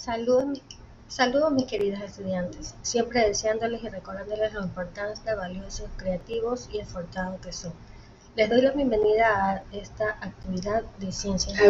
Saludos, saludos mis queridos estudiantes, siempre deseándoles y recordándoles lo importante, valiosos, creativos y esforzados que son. Les doy la bienvenida a esta actividad de ciencias A